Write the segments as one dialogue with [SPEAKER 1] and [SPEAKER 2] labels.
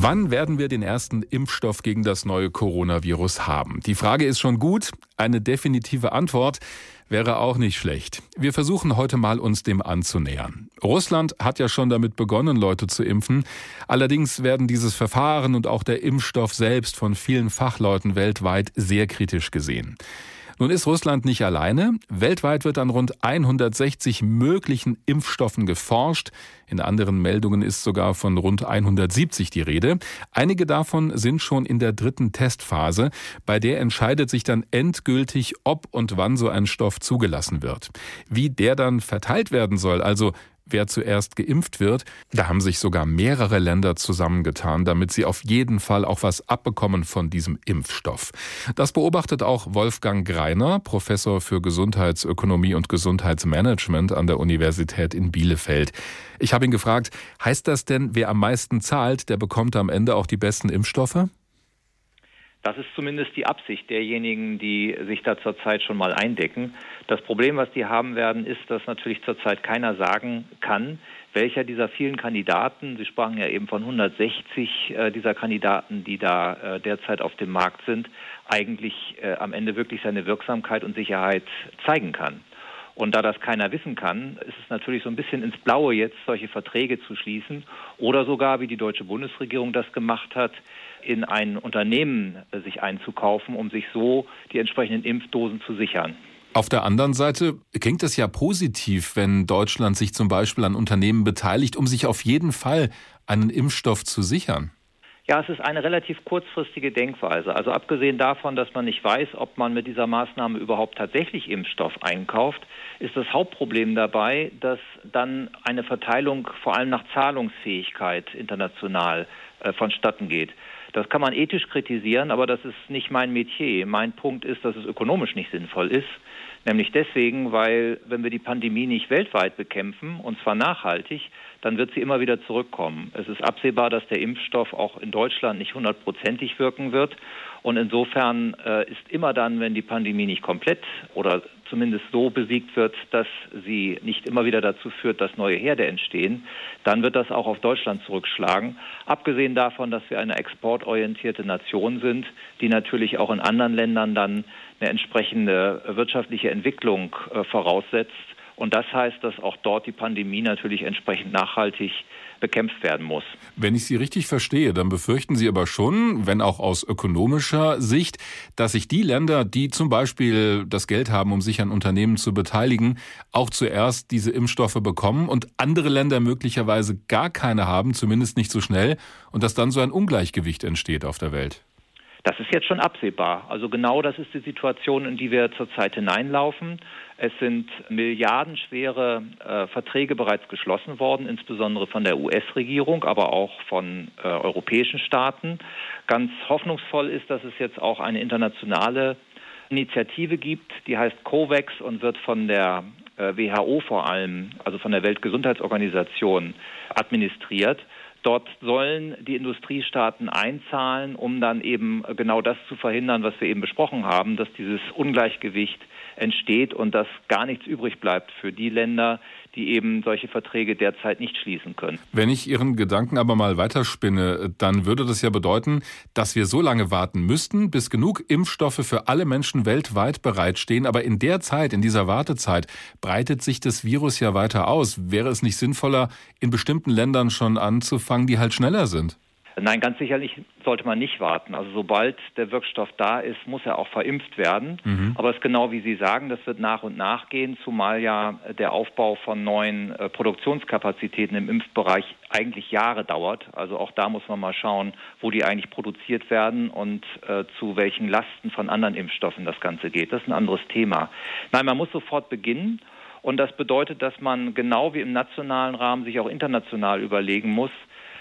[SPEAKER 1] Wann werden wir den ersten Impfstoff gegen das neue Coronavirus haben? Die Frage ist schon gut. Eine definitive Antwort wäre auch nicht schlecht. Wir versuchen heute mal uns dem anzunähern. Russland hat ja schon damit begonnen, Leute zu impfen. Allerdings werden dieses Verfahren und auch der Impfstoff selbst von vielen Fachleuten weltweit sehr kritisch gesehen. Nun ist Russland nicht alleine. Weltweit wird an rund 160 möglichen Impfstoffen geforscht. In anderen Meldungen ist sogar von rund 170 die Rede. Einige davon sind schon in der dritten Testphase. Bei der entscheidet sich dann endgültig, ob und wann so ein Stoff zugelassen wird. Wie der dann verteilt werden soll, also wer zuerst geimpft wird. Da haben sich sogar mehrere Länder zusammengetan, damit sie auf jeden Fall auch was abbekommen von diesem Impfstoff. Das beobachtet auch Wolfgang Greiner, Professor für Gesundheitsökonomie und Gesundheitsmanagement an der Universität in Bielefeld. Ich habe ihn gefragt, heißt das denn, wer am meisten zahlt, der bekommt am Ende auch die besten Impfstoffe?
[SPEAKER 2] Das ist zumindest die Absicht derjenigen, die sich da zurzeit schon mal eindecken. Das Problem, was die haben werden, ist, dass natürlich zurzeit keiner sagen kann, welcher dieser vielen Kandidaten, Sie sprachen ja eben von 160 äh, dieser Kandidaten, die da äh, derzeit auf dem Markt sind, eigentlich äh, am Ende wirklich seine Wirksamkeit und Sicherheit zeigen kann. Und da das keiner wissen kann, ist es natürlich so ein bisschen ins Blaue jetzt, solche Verträge zu schließen oder sogar, wie die deutsche Bundesregierung das gemacht hat, in ein Unternehmen äh, sich einzukaufen, um sich so die entsprechenden Impfdosen zu sichern.
[SPEAKER 1] Auf der anderen Seite klingt es ja positiv, wenn Deutschland sich zum Beispiel an Unternehmen beteiligt, um sich auf jeden Fall einen Impfstoff zu sichern.
[SPEAKER 2] Ja, es ist eine relativ kurzfristige Denkweise. Also abgesehen davon, dass man nicht weiß, ob man mit dieser Maßnahme überhaupt tatsächlich Impfstoff einkauft, ist das Hauptproblem dabei, dass dann eine Verteilung vor allem nach Zahlungsfähigkeit international äh, vonstatten geht. Das kann man ethisch kritisieren, aber das ist nicht mein Metier. Mein Punkt ist, dass es ökonomisch nicht sinnvoll ist. Nämlich deswegen, weil wenn wir die Pandemie nicht weltweit bekämpfen, und zwar nachhaltig, dann wird sie immer wieder zurückkommen. Es ist absehbar, dass der Impfstoff auch in Deutschland nicht hundertprozentig wirken wird. Und insofern äh, ist immer dann, wenn die Pandemie nicht komplett oder zumindest so besiegt wird, dass sie nicht immer wieder dazu führt, dass neue Herde entstehen, dann wird das auch auf Deutschland zurückschlagen. Abgesehen davon, dass wir eine exportorientierte Nation sind, die natürlich auch in anderen Ländern dann eine entsprechende wirtschaftliche Entwicklung äh, voraussetzt. Und das heißt, dass auch dort die Pandemie natürlich entsprechend nachhaltig bekämpft werden muss.
[SPEAKER 1] Wenn ich Sie richtig verstehe, dann befürchten Sie aber schon, wenn auch aus ökonomischer Sicht, dass sich die Länder, die zum Beispiel das Geld haben, um sich an Unternehmen zu beteiligen, auch zuerst diese Impfstoffe bekommen und andere Länder möglicherweise gar keine haben, zumindest nicht so schnell, und dass dann so ein Ungleichgewicht entsteht auf der Welt.
[SPEAKER 2] Das ist jetzt schon absehbar. Also genau das ist die Situation, in die wir zurzeit hineinlaufen. Es sind milliardenschwere äh, Verträge bereits geschlossen worden, insbesondere von der US-Regierung, aber auch von äh, europäischen Staaten. Ganz hoffnungsvoll ist, dass es jetzt auch eine internationale Initiative gibt, die heißt COVAX und wird von der äh, WHO vor allem, also von der Weltgesundheitsorganisation, administriert. Dort sollen die Industriestaaten einzahlen, um dann eben genau das zu verhindern, was wir eben besprochen haben, dass dieses Ungleichgewicht entsteht und dass gar nichts übrig bleibt für die Länder, die eben solche Verträge derzeit nicht schließen können.
[SPEAKER 1] Wenn ich Ihren Gedanken aber mal weiterspinne, dann würde das ja bedeuten, dass wir so lange warten müssten, bis genug Impfstoffe für alle Menschen weltweit bereitstehen. Aber in der Zeit, in dieser Wartezeit, breitet sich das Virus ja weiter aus. Wäre es nicht sinnvoller, in bestimmten Ländern schon anzufangen, die halt schneller sind?
[SPEAKER 2] Nein, ganz sicherlich sollte man nicht warten. Also sobald der Wirkstoff da ist, muss er auch verimpft werden. Mhm. Aber es ist genau wie Sie sagen, das wird nach und nach gehen, zumal ja der Aufbau von neuen äh, Produktionskapazitäten im Impfbereich eigentlich Jahre dauert. Also auch da muss man mal schauen, wo die eigentlich produziert werden und äh, zu welchen Lasten von anderen Impfstoffen das Ganze geht. Das ist ein anderes Thema. Nein, man muss sofort beginnen. Und das bedeutet, dass man genau wie im nationalen Rahmen sich auch international überlegen muss,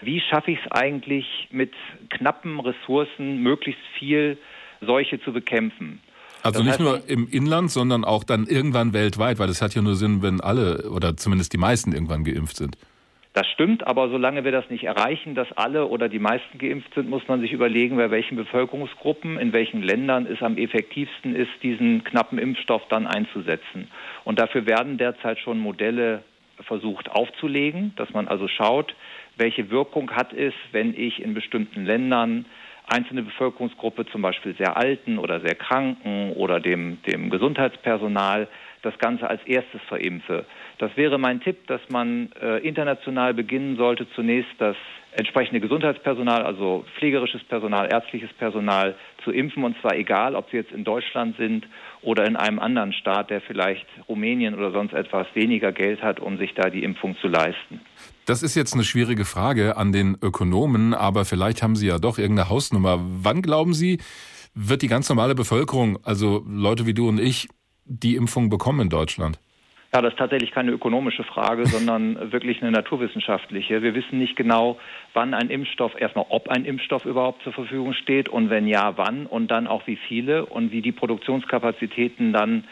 [SPEAKER 2] wie schaffe ich es eigentlich mit knappen Ressourcen möglichst viel Seuche zu bekämpfen?
[SPEAKER 1] Also das nicht nur im Inland, sondern auch dann irgendwann weltweit, weil es hat ja nur Sinn, wenn alle oder zumindest die meisten irgendwann geimpft sind.
[SPEAKER 2] Das stimmt, aber solange wir das nicht erreichen, dass alle oder die meisten geimpft sind, muss man sich überlegen, bei welchen Bevölkerungsgruppen, in welchen Ländern es am effektivsten ist, diesen knappen Impfstoff dann einzusetzen. Und dafür werden derzeit schon Modelle versucht aufzulegen, dass man also schaut, welche Wirkung hat es, wenn ich in bestimmten Ländern einzelne Bevölkerungsgruppe, zum Beispiel sehr Alten oder sehr Kranken oder dem, dem Gesundheitspersonal, das Ganze als erstes verimpfe. Das wäre mein Tipp, dass man äh, international beginnen sollte, zunächst das entsprechende Gesundheitspersonal, also pflegerisches Personal, ärztliches Personal zu impfen und zwar egal, ob sie jetzt in Deutschland sind oder in einem anderen Staat, der vielleicht Rumänien oder sonst etwas weniger Geld hat, um sich da die Impfung zu leisten.
[SPEAKER 1] Das ist jetzt eine schwierige Frage an den Ökonomen, aber vielleicht haben Sie ja doch irgendeine Hausnummer. Wann glauben Sie, wird die ganz normale Bevölkerung, also Leute wie du und ich, die Impfung bekommen in Deutschland?
[SPEAKER 2] Ja, das ist tatsächlich keine ökonomische Frage, sondern wirklich eine naturwissenschaftliche. Wir wissen nicht genau, wann ein Impfstoff, erstmal ob ein Impfstoff überhaupt zur Verfügung steht und wenn ja, wann und dann auch wie viele und wie die Produktionskapazitäten dann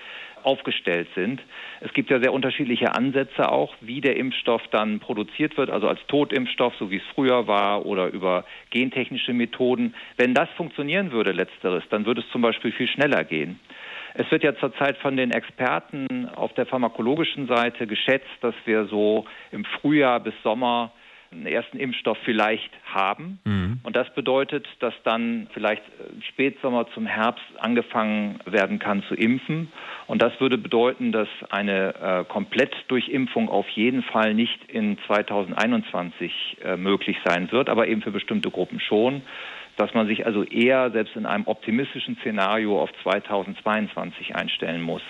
[SPEAKER 2] aufgestellt sind. Es gibt ja sehr unterschiedliche Ansätze auch, wie der Impfstoff dann produziert wird, also als Totimpfstoff, so wie es früher war, oder über gentechnische Methoden. Wenn das funktionieren würde, letzteres, dann würde es zum Beispiel viel schneller gehen. Es wird ja zurzeit von den Experten auf der pharmakologischen Seite geschätzt, dass wir so im Frühjahr bis Sommer einen ersten Impfstoff vielleicht haben. Mhm. Und das bedeutet, dass dann vielleicht Spätsommer zum Herbst angefangen werden kann zu impfen. Und das würde bedeuten, dass eine äh, Komplettdurchimpfung auf jeden Fall nicht in 2021 äh, möglich sein wird, aber eben für bestimmte Gruppen schon dass man sich also eher selbst in einem optimistischen Szenario auf 2022 einstellen muss.